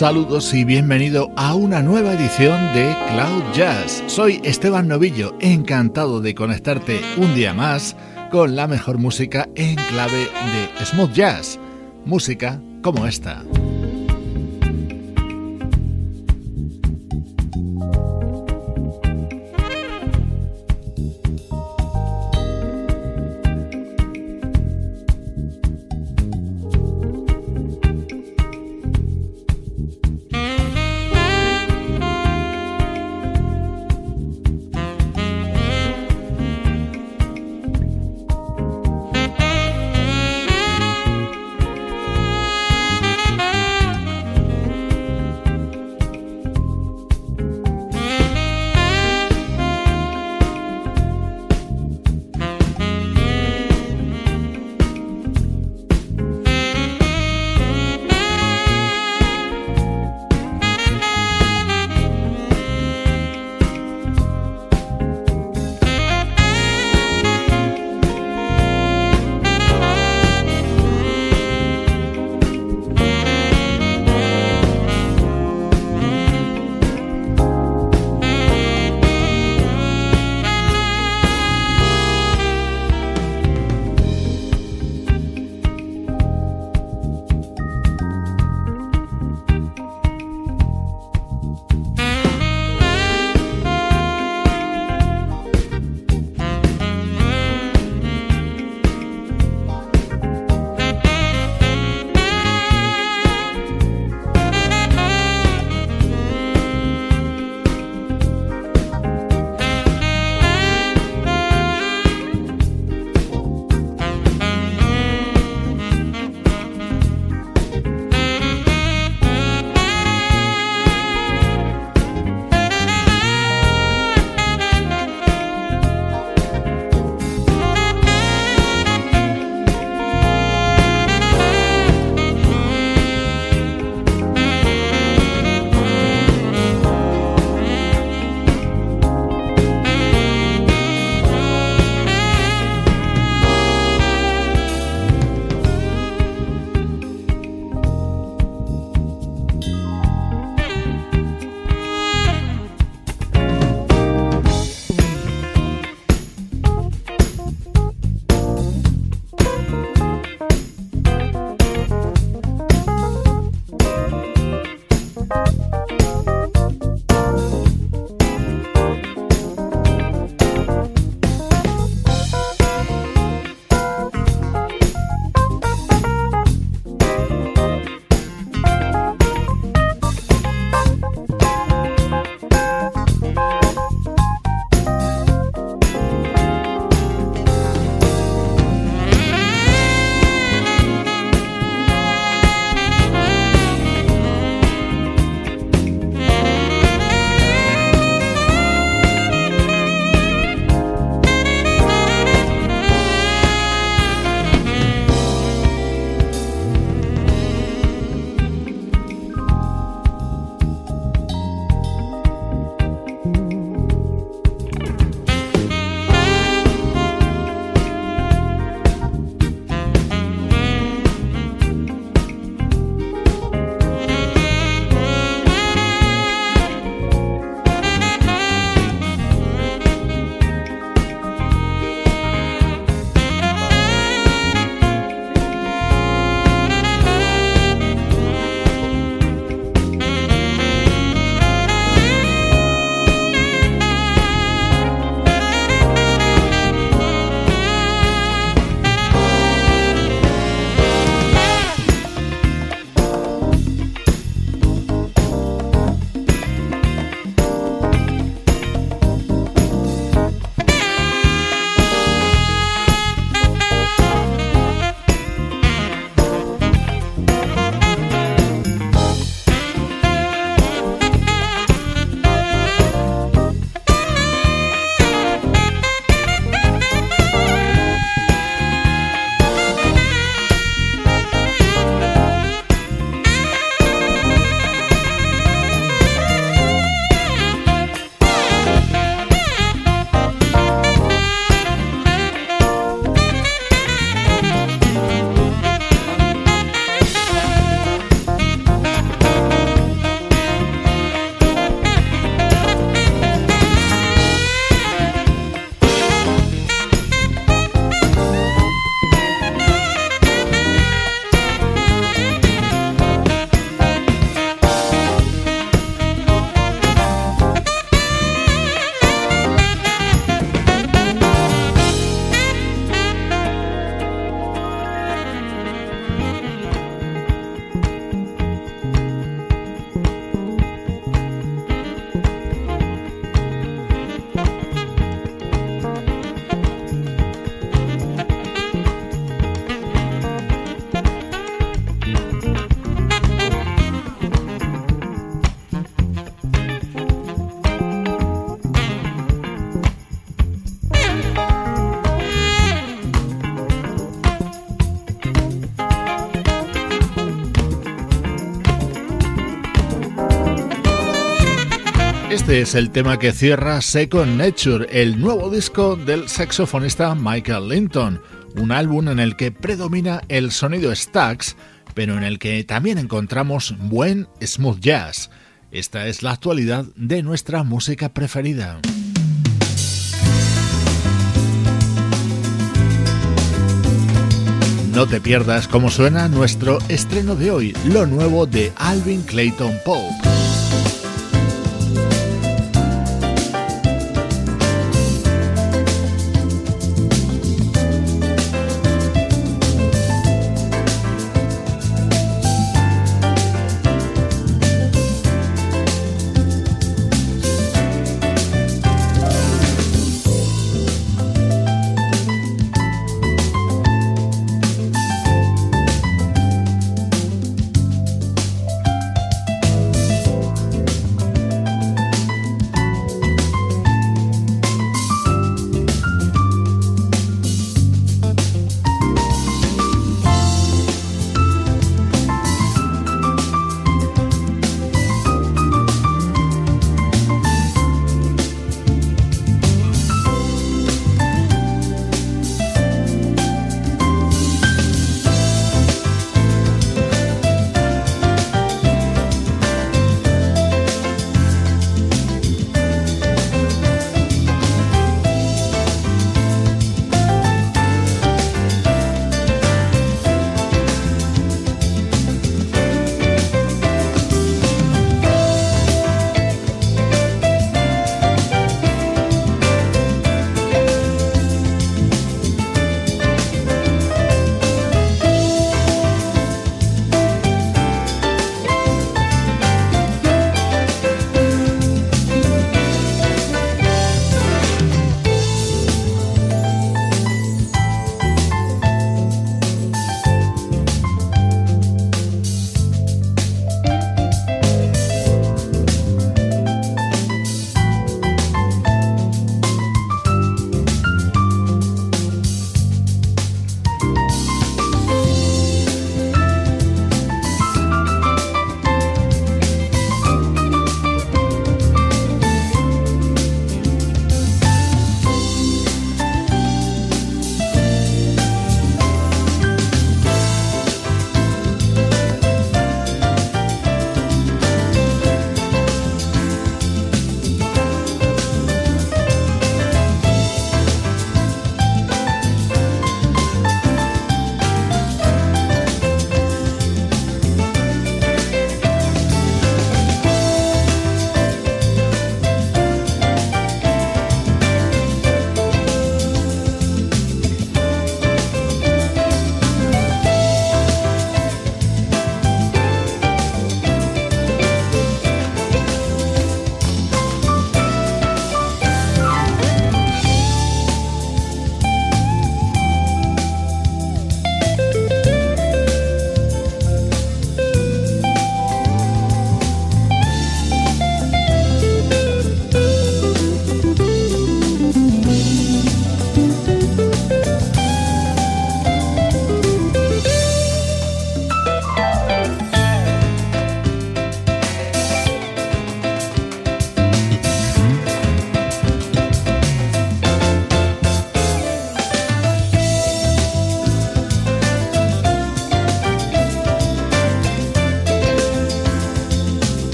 Saludos y bienvenido a una nueva edición de Cloud Jazz. Soy Esteban Novillo, encantado de conectarte un día más con la mejor música en clave de smooth jazz, música como esta. Bye. Es el tema que cierra Second Nature, el nuevo disco del saxofonista Michael Linton, un álbum en el que predomina el sonido Stax, pero en el que también encontramos buen smooth jazz. Esta es la actualidad de nuestra música preferida. No te pierdas cómo suena nuestro estreno de hoy, lo nuevo de Alvin Clayton Pope.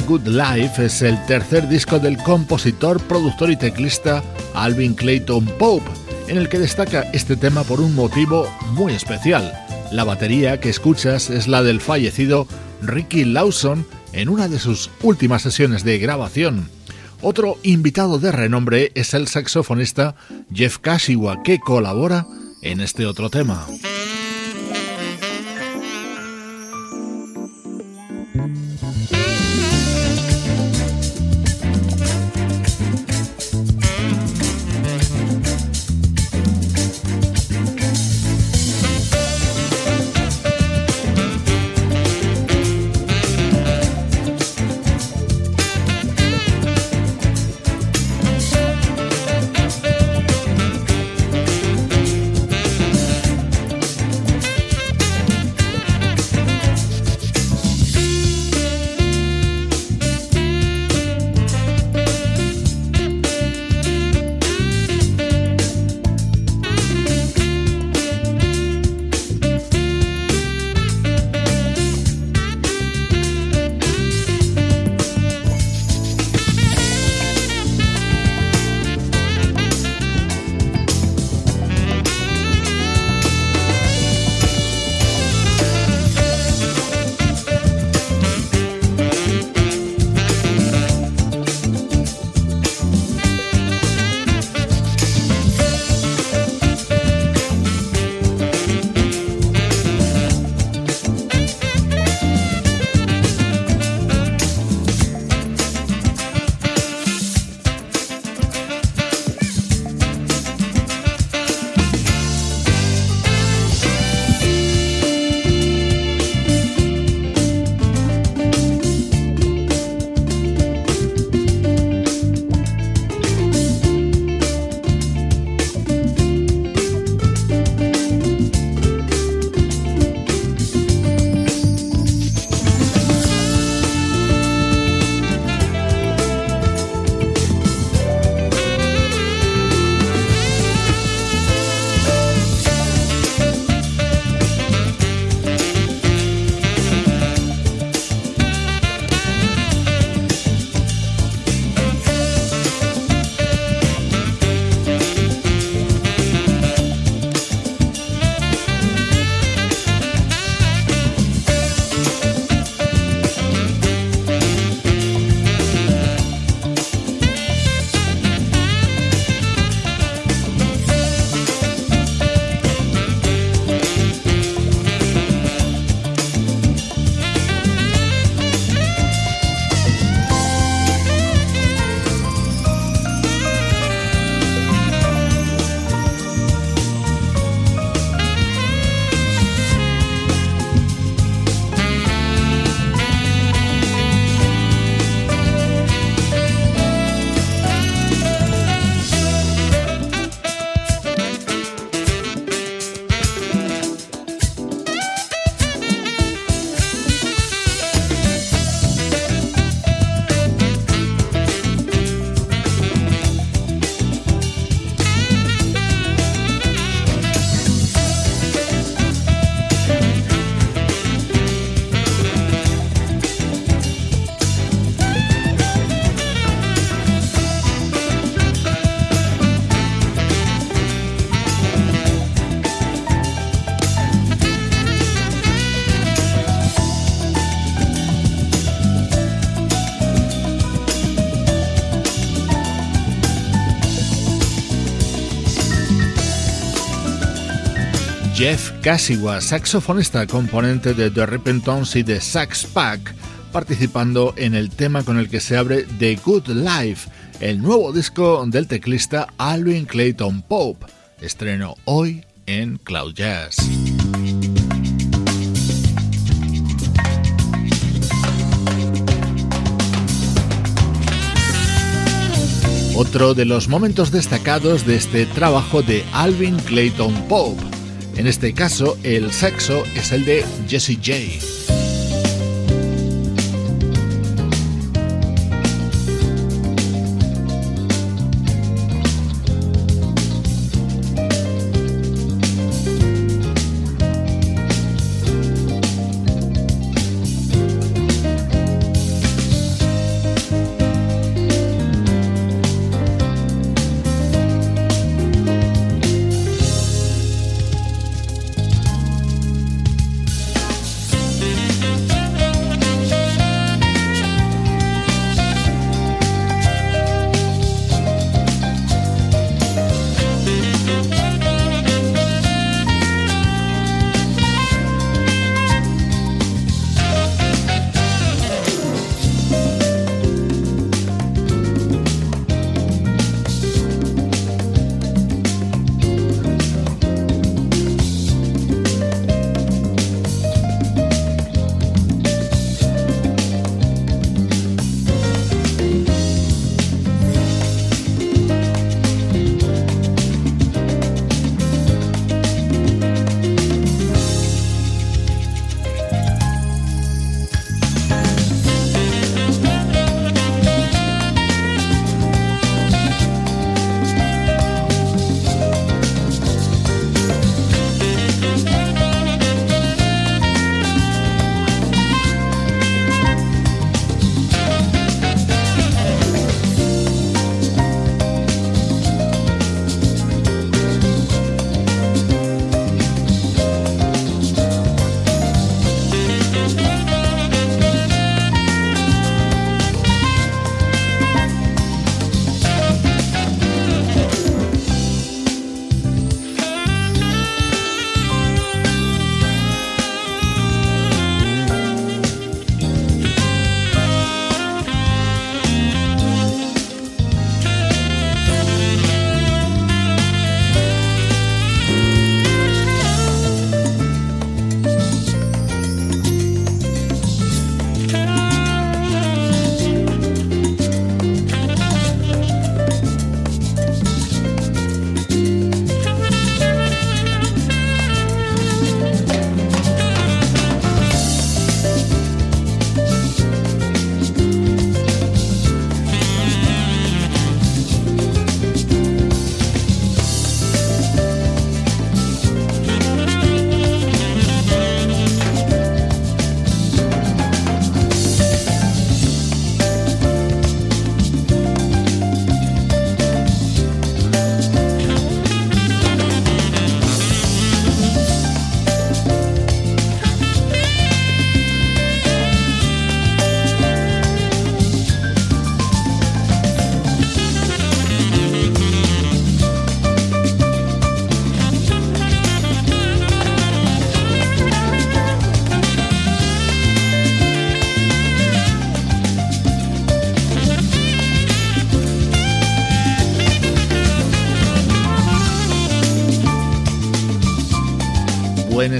Good Life es el tercer disco del compositor, productor y teclista Alvin Clayton Pope, en el que destaca este tema por un motivo muy especial. La batería que escuchas es la del fallecido Ricky Lawson en una de sus últimas sesiones de grabación. Otro invitado de renombre es el saxofonista Jeff Kashiwa, que colabora en este otro tema. Jeff Casiwa, saxofonista componente de The Repentance y de Sax Pack, participando en el tema con el que se abre The Good Life, el nuevo disco del teclista Alvin Clayton Pope, estreno hoy en Cloud Jazz. Otro de los momentos destacados de este trabajo de Alvin Clayton Pope en este caso, el sexo es el de Jesse J.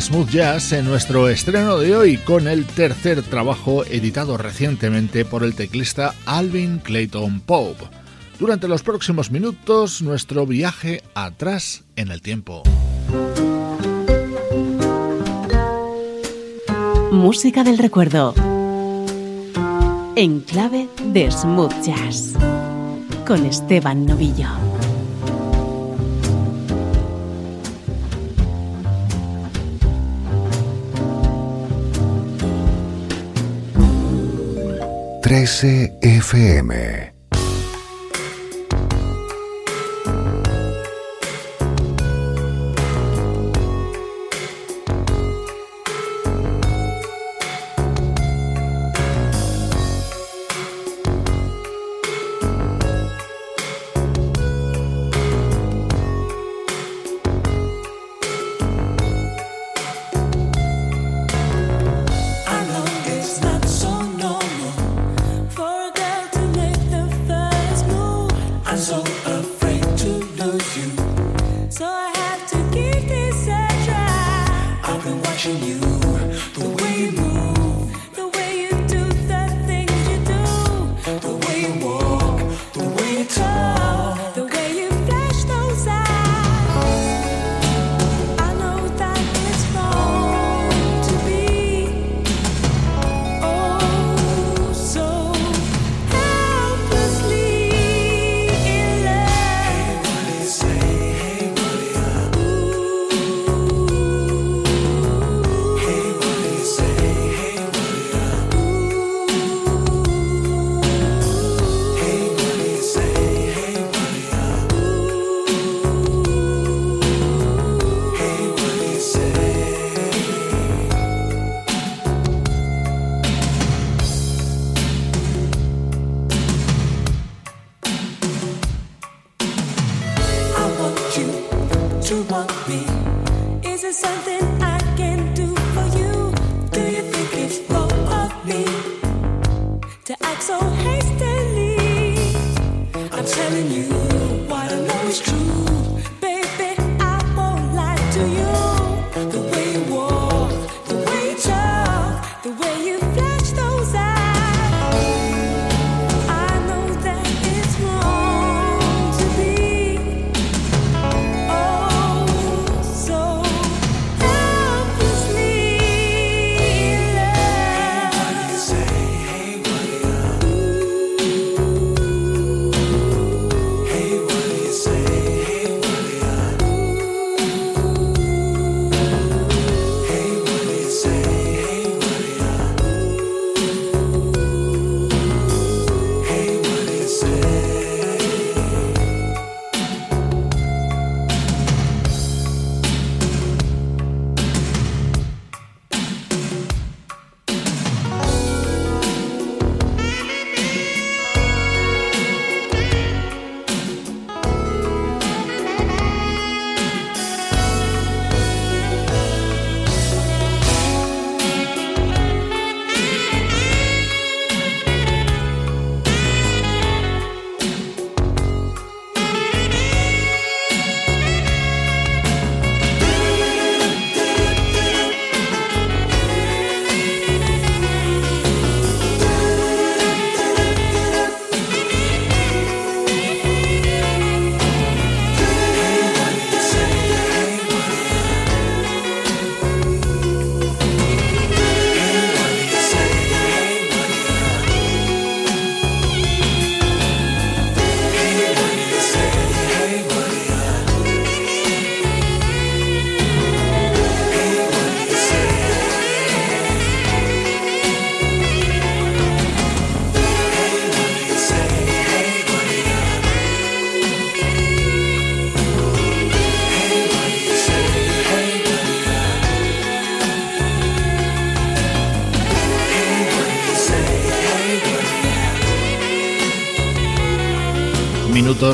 Smooth Jazz en nuestro estreno de hoy con el tercer trabajo editado recientemente por el teclista Alvin Clayton Pope. Durante los próximos minutos, nuestro viaje atrás en el tiempo. Música del recuerdo. En clave de Smooth Jazz. Con Esteban Novillo. 13 FM.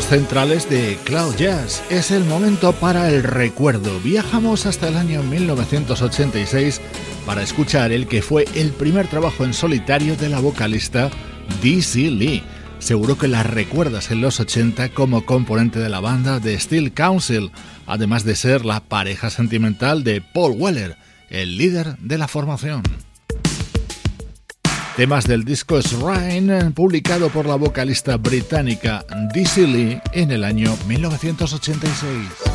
Centrales de Cloud Jazz. Es el momento para el recuerdo. Viajamos hasta el año 1986 para escuchar el que fue el primer trabajo en solitario de la vocalista DC Lee. Seguro que la recuerdas en los 80 como componente de la banda de Steel Council, además de ser la pareja sentimental de Paul Weller, el líder de la formación. Temas del disco Shrine, publicado por la vocalista británica Dizzy Lee en el año 1986.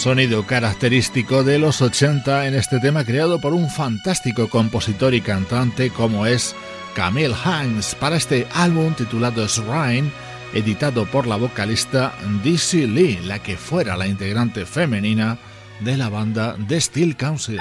Sonido característico de los 80 en este tema creado por un fantástico compositor y cantante como es Camille Hines para este álbum titulado Shrine, editado por la vocalista Dizzy Lee, la que fuera la integrante femenina de la banda The Steel Council.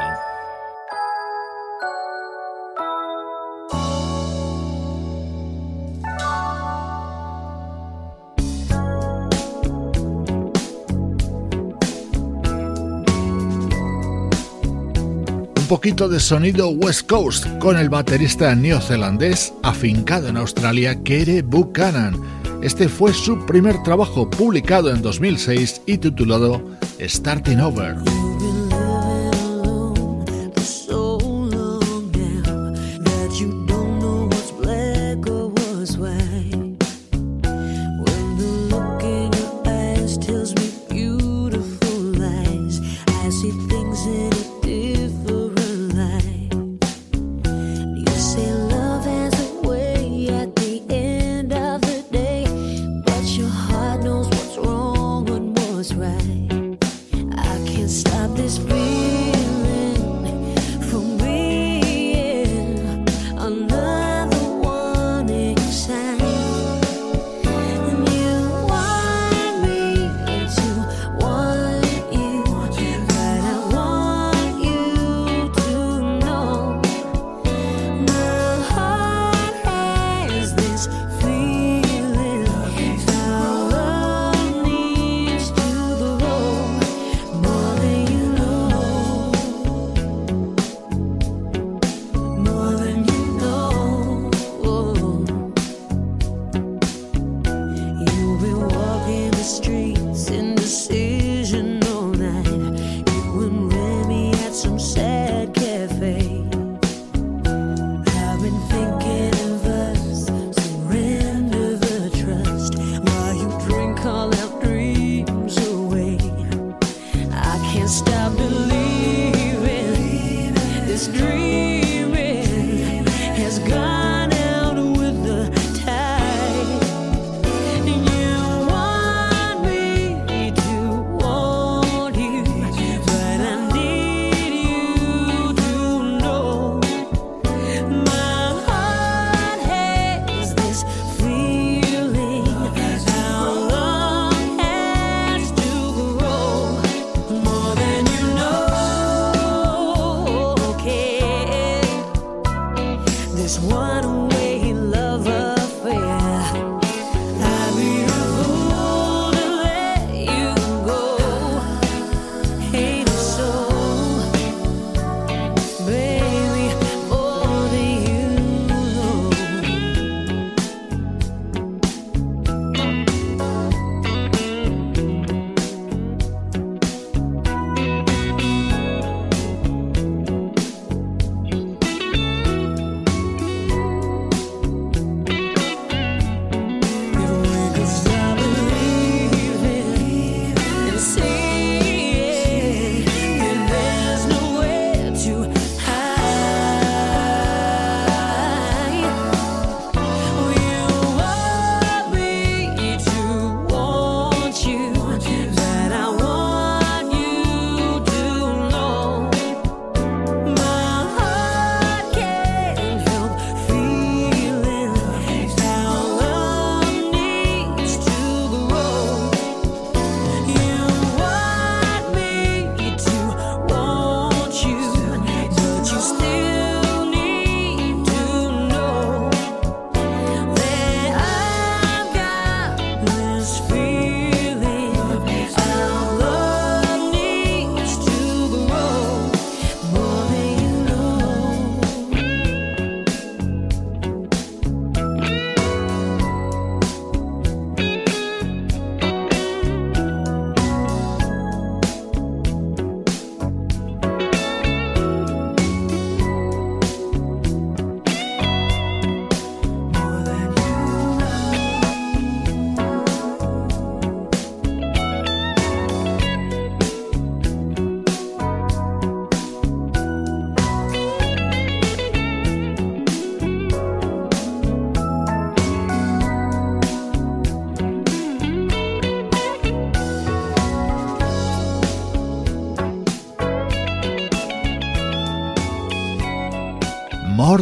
Poquito de sonido West Coast con el baterista neozelandés afincado en Australia, Kere Buchanan. Este fue su primer trabajo publicado en 2006 y titulado Starting Over.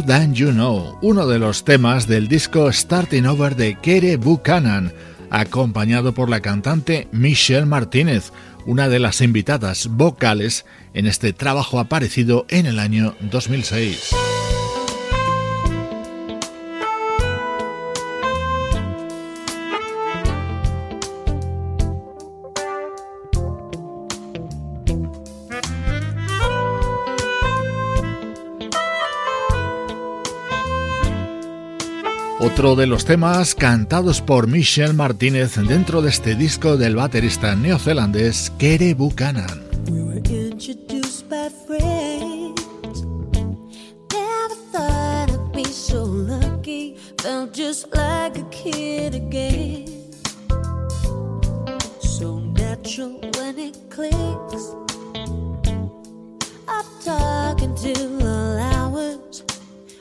Than You Know, uno de los temas del disco Starting Over de Kere Buchanan, acompañado por la cantante Michelle Martínez, una de las invitadas vocales en este trabajo aparecido en el año 2006. Otro de los temas cantados por Michelle Martínez dentro de este disco del baterista neozelandés Kere Buchanan.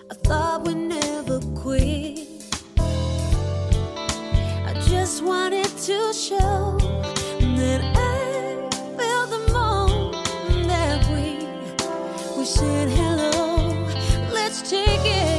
I thought never quit. Just wanted to show that I felt the moment that we we said hello. Let's take it.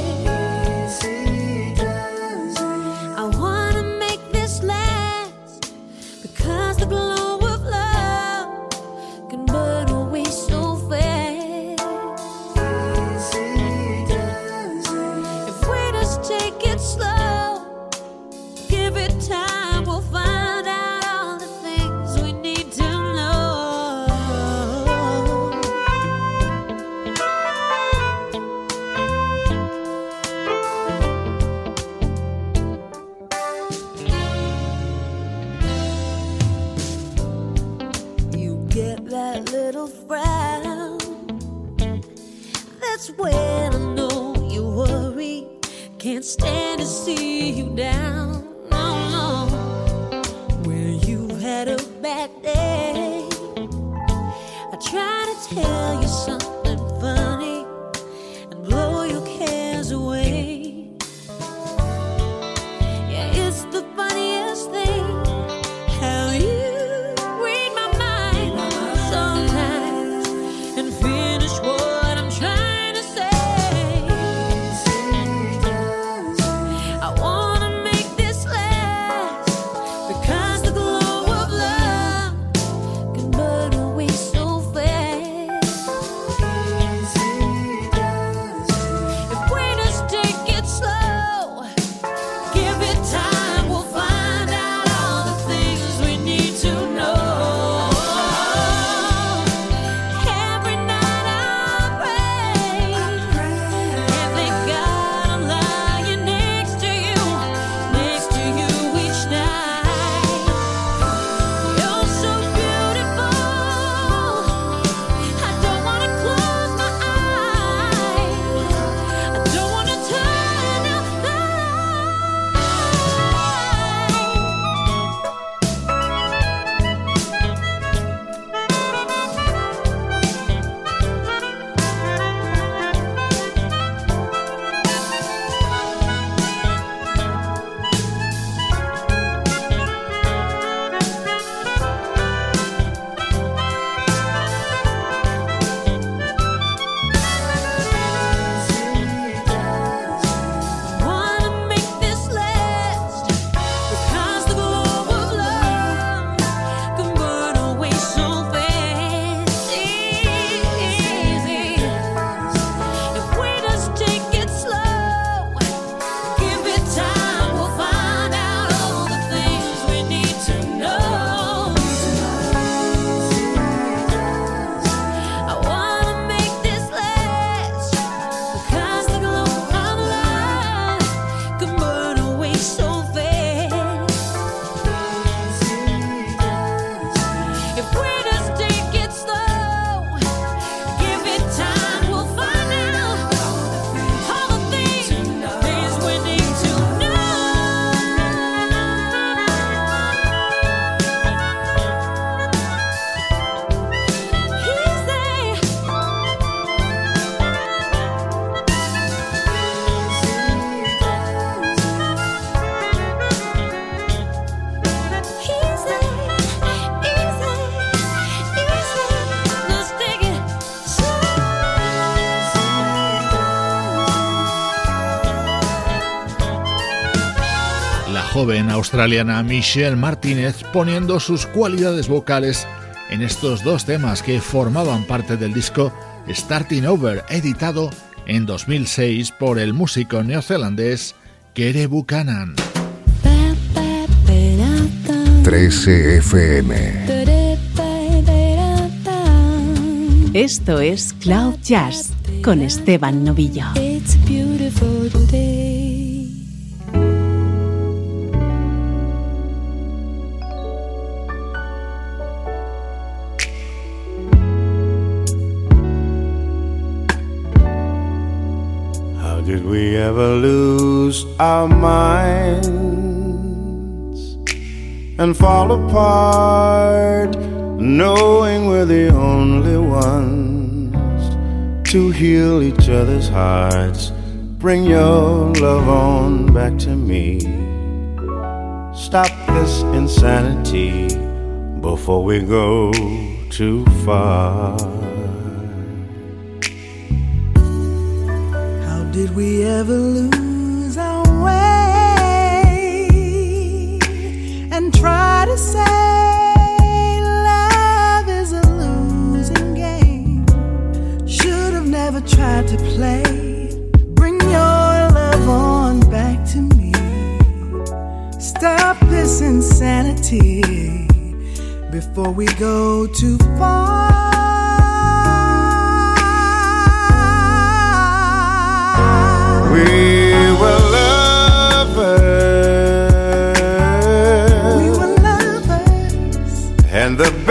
Australiana Michelle Martínez poniendo sus cualidades vocales en estos dos temas que formaban parte del disco Starting Over, editado en 2006 por el músico neozelandés Kere Buchanan. 13 FM. Esto es Cloud Jazz con Esteban Novillo. Did we ever lose our minds and fall apart, knowing we're the only ones to heal each other's hearts? Bring your love on back to me. Stop this insanity before we go too far. Did we ever lose our way and try to say love is a losing game? Should have never tried to play. Bring your love on back to me. Stop this insanity before we go too far.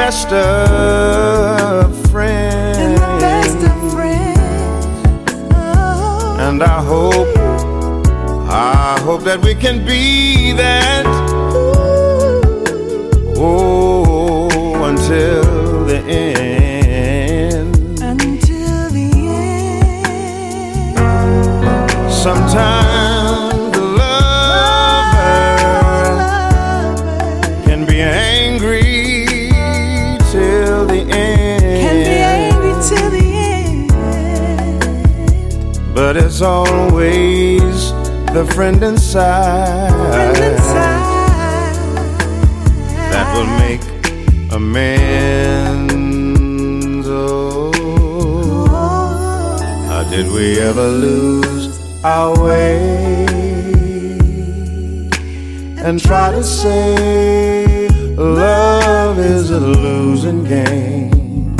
Best of friends. And the best of friends. Oh. And I hope, I hope that we can be that. Oh, until the end. Sometimes the lover can be angry till the end. Can be angry till the end. But it's always the friend inside, Friend inside. that will make amends. Oh, oh, how did we ever lose our way and try to say love is a losing game?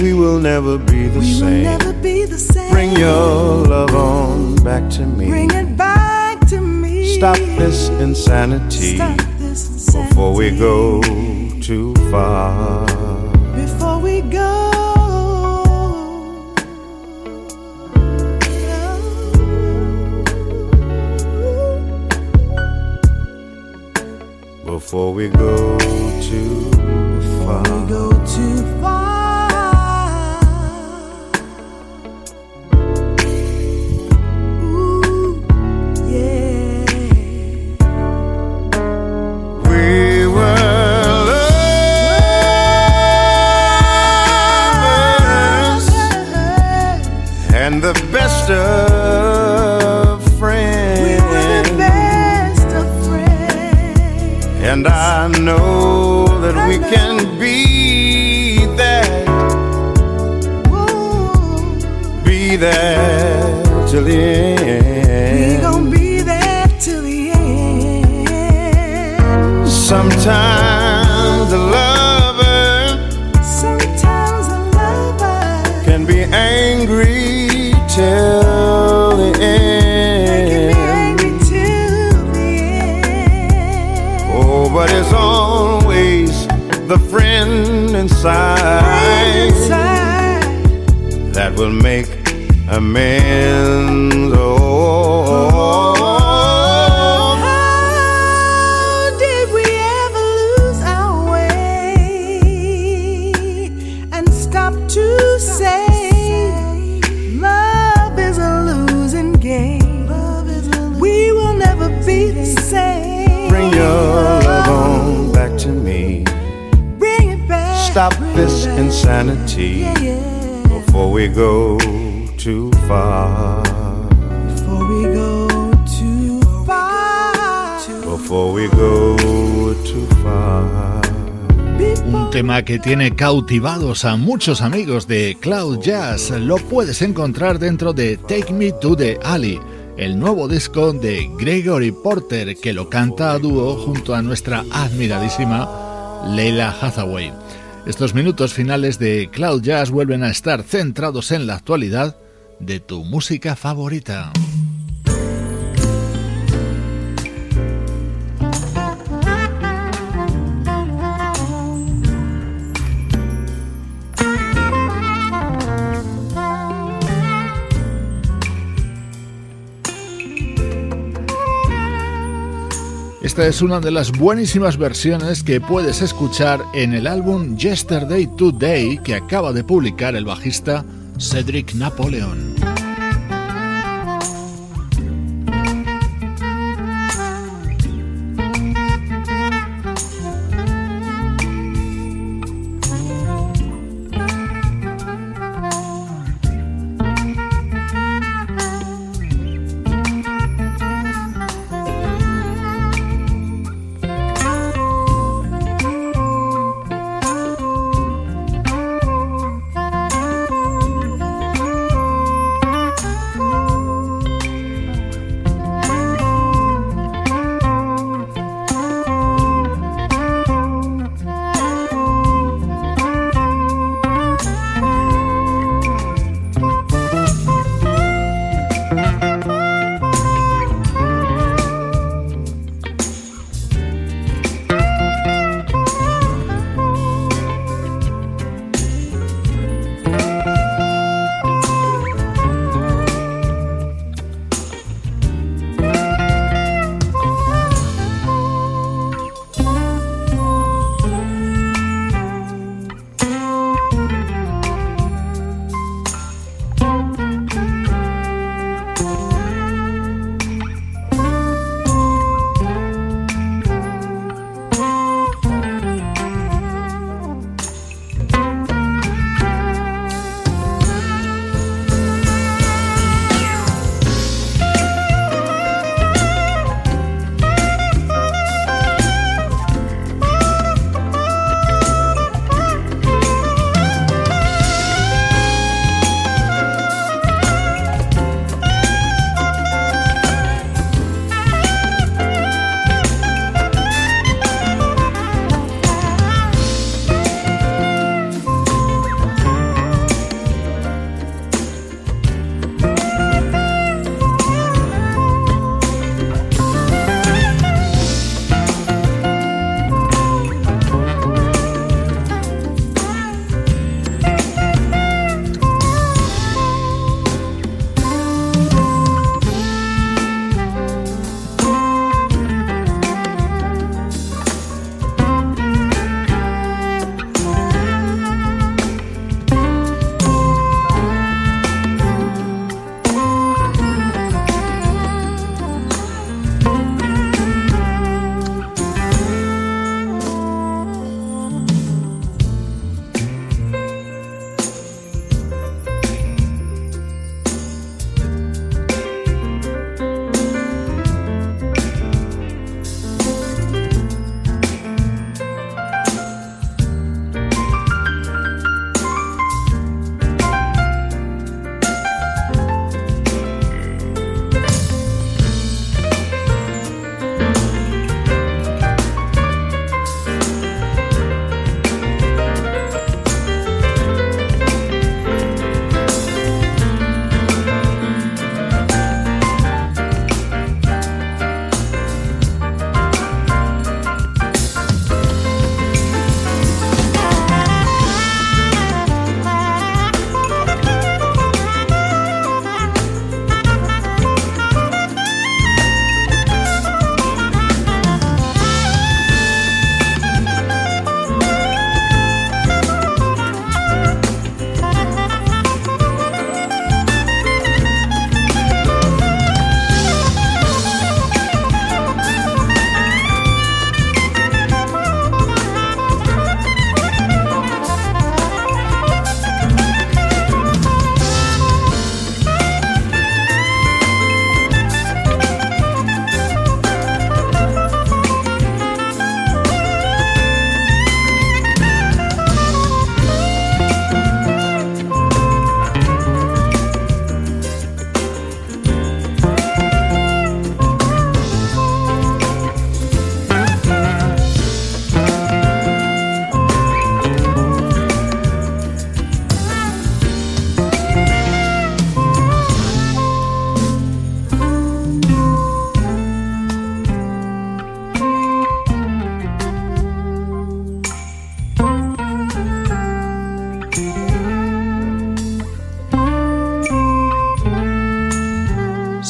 We will never be the We will same. never be the same. Bring your love on back to me. Bring it back to me. Stop this insanity Stop this insanity. before we go too far. Before we go too far. And I know that we can be that, be that till the end. Amends. Oh, how did we ever lose our way and stop to say love is a losing game? We will never be the same. bring your love on back to me. Bring it back. Stop bring this back. insanity Yeah, yeah. before we go too far. Before we go too far. before we go too far. Un tema que tiene cautivados a muchos amigos de Cloud Jazz lo puedes encontrar dentro de Take Me to the Alley, el nuevo disco de Gregory Porter que lo canta a dúo junto a nuestra admiradísima Leila Hathaway. Estos minutos finales de Cloud Jazz vuelven a estar centrados en la actualidad de tu música favorita. Esta es una de las buenísimas versiones que puedes escuchar en el álbum Yesterday Today que acaba de publicar el bajista Cedric Napoleon.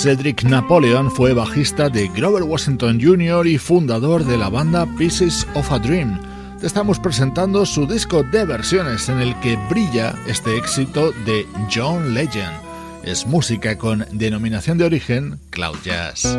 Cedric Napoleon fue bajista de Grover Washington Jr. y fundador de la banda Pieces of a Dream. Te estamos presentando su disco de versiones en el que brilla este éxito de John Legend. Es música con denominación de origen Cloud Jazz.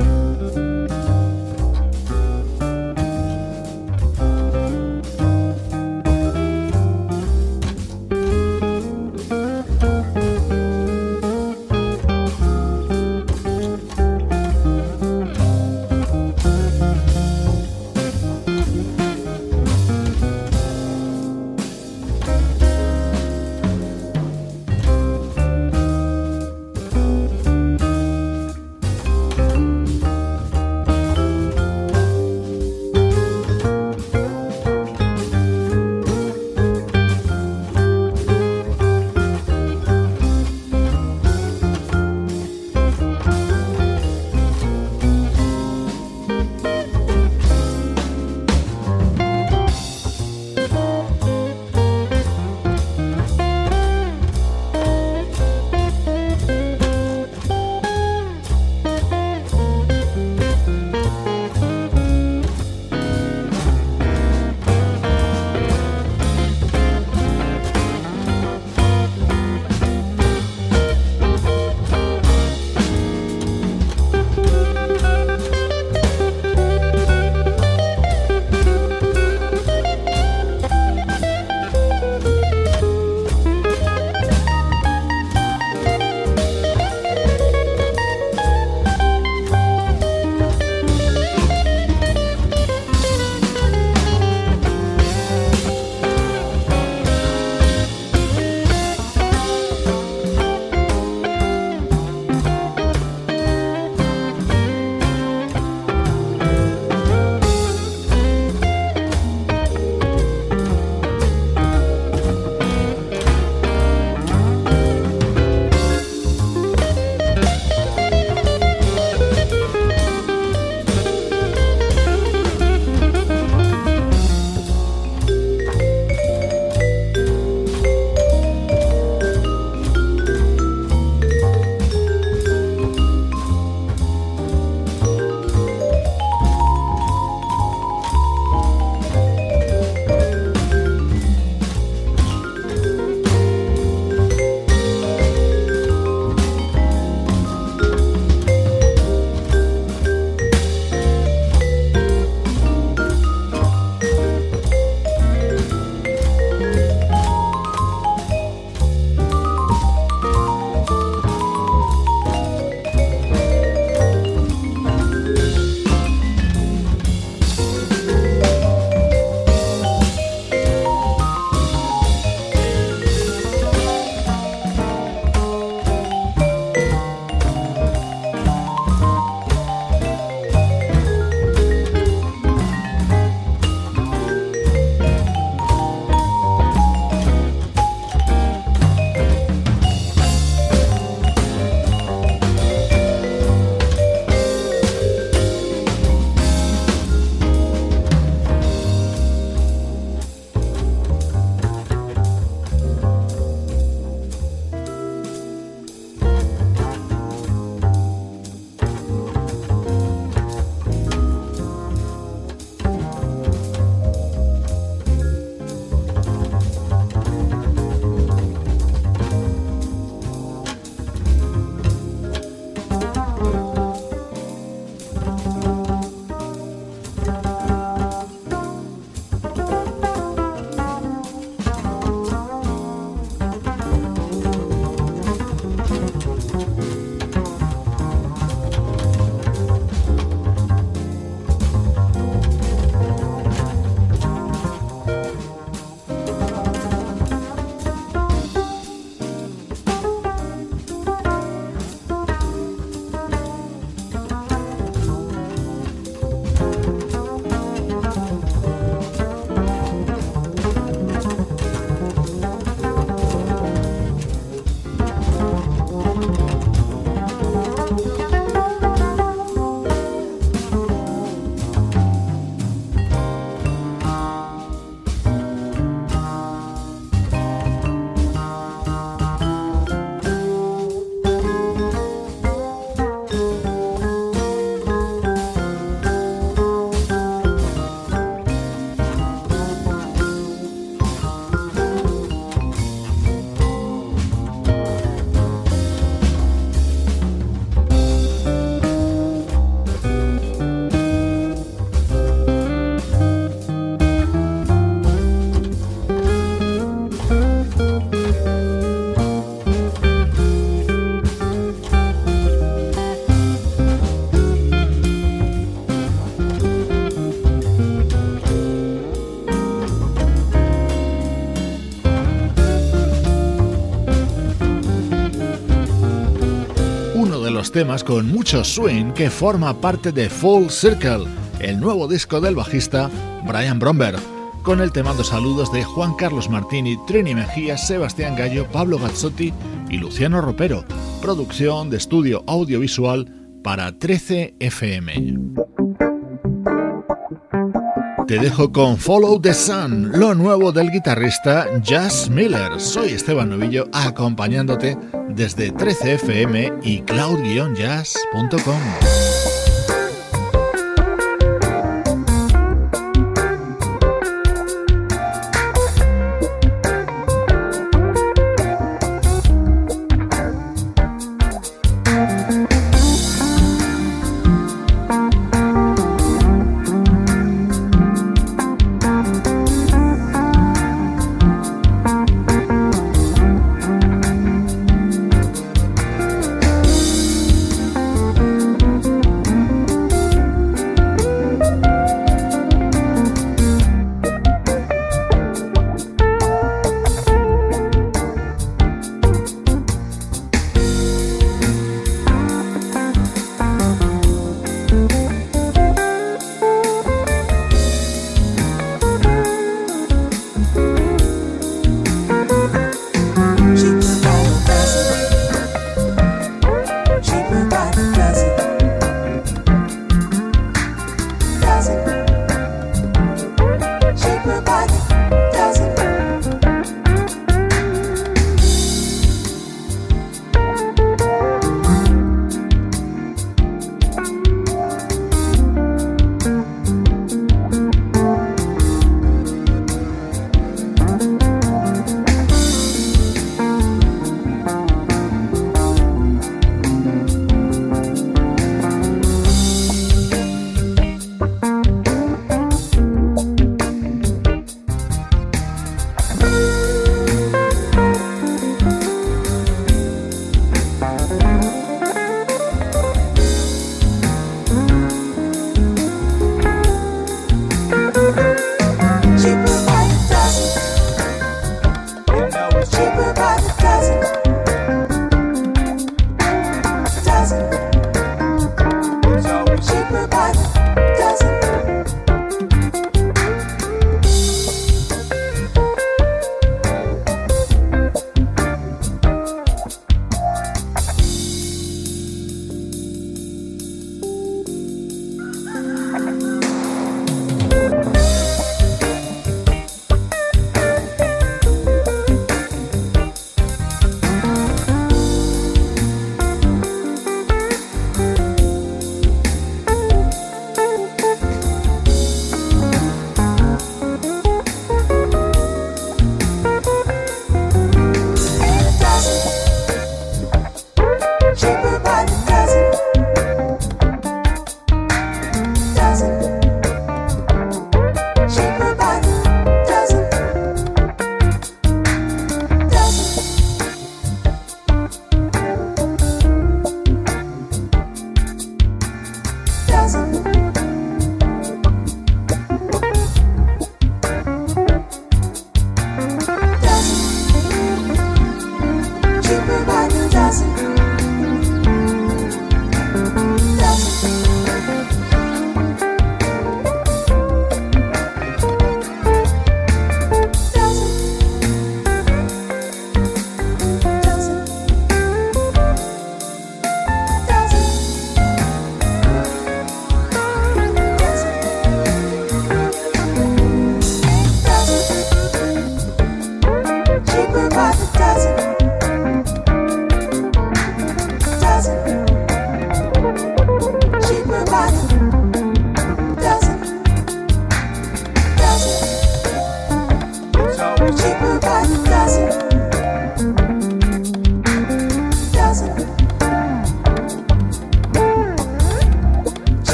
Temas con mucho swing que forma parte de Full Circle, el nuevo disco del bajista Brian Bromberg, con el temado saludos de Juan Carlos Martini, Trini Mejía, Sebastián Gallo, Pablo Gazzotti y Luciano Ropero, producción de estudio audiovisual para 13 FM. Te dejo con Follow the Sun, lo nuevo del guitarrista Jazz Miller. Soy Esteban Novillo acompañándote desde 13fm y cloud-jazz.com.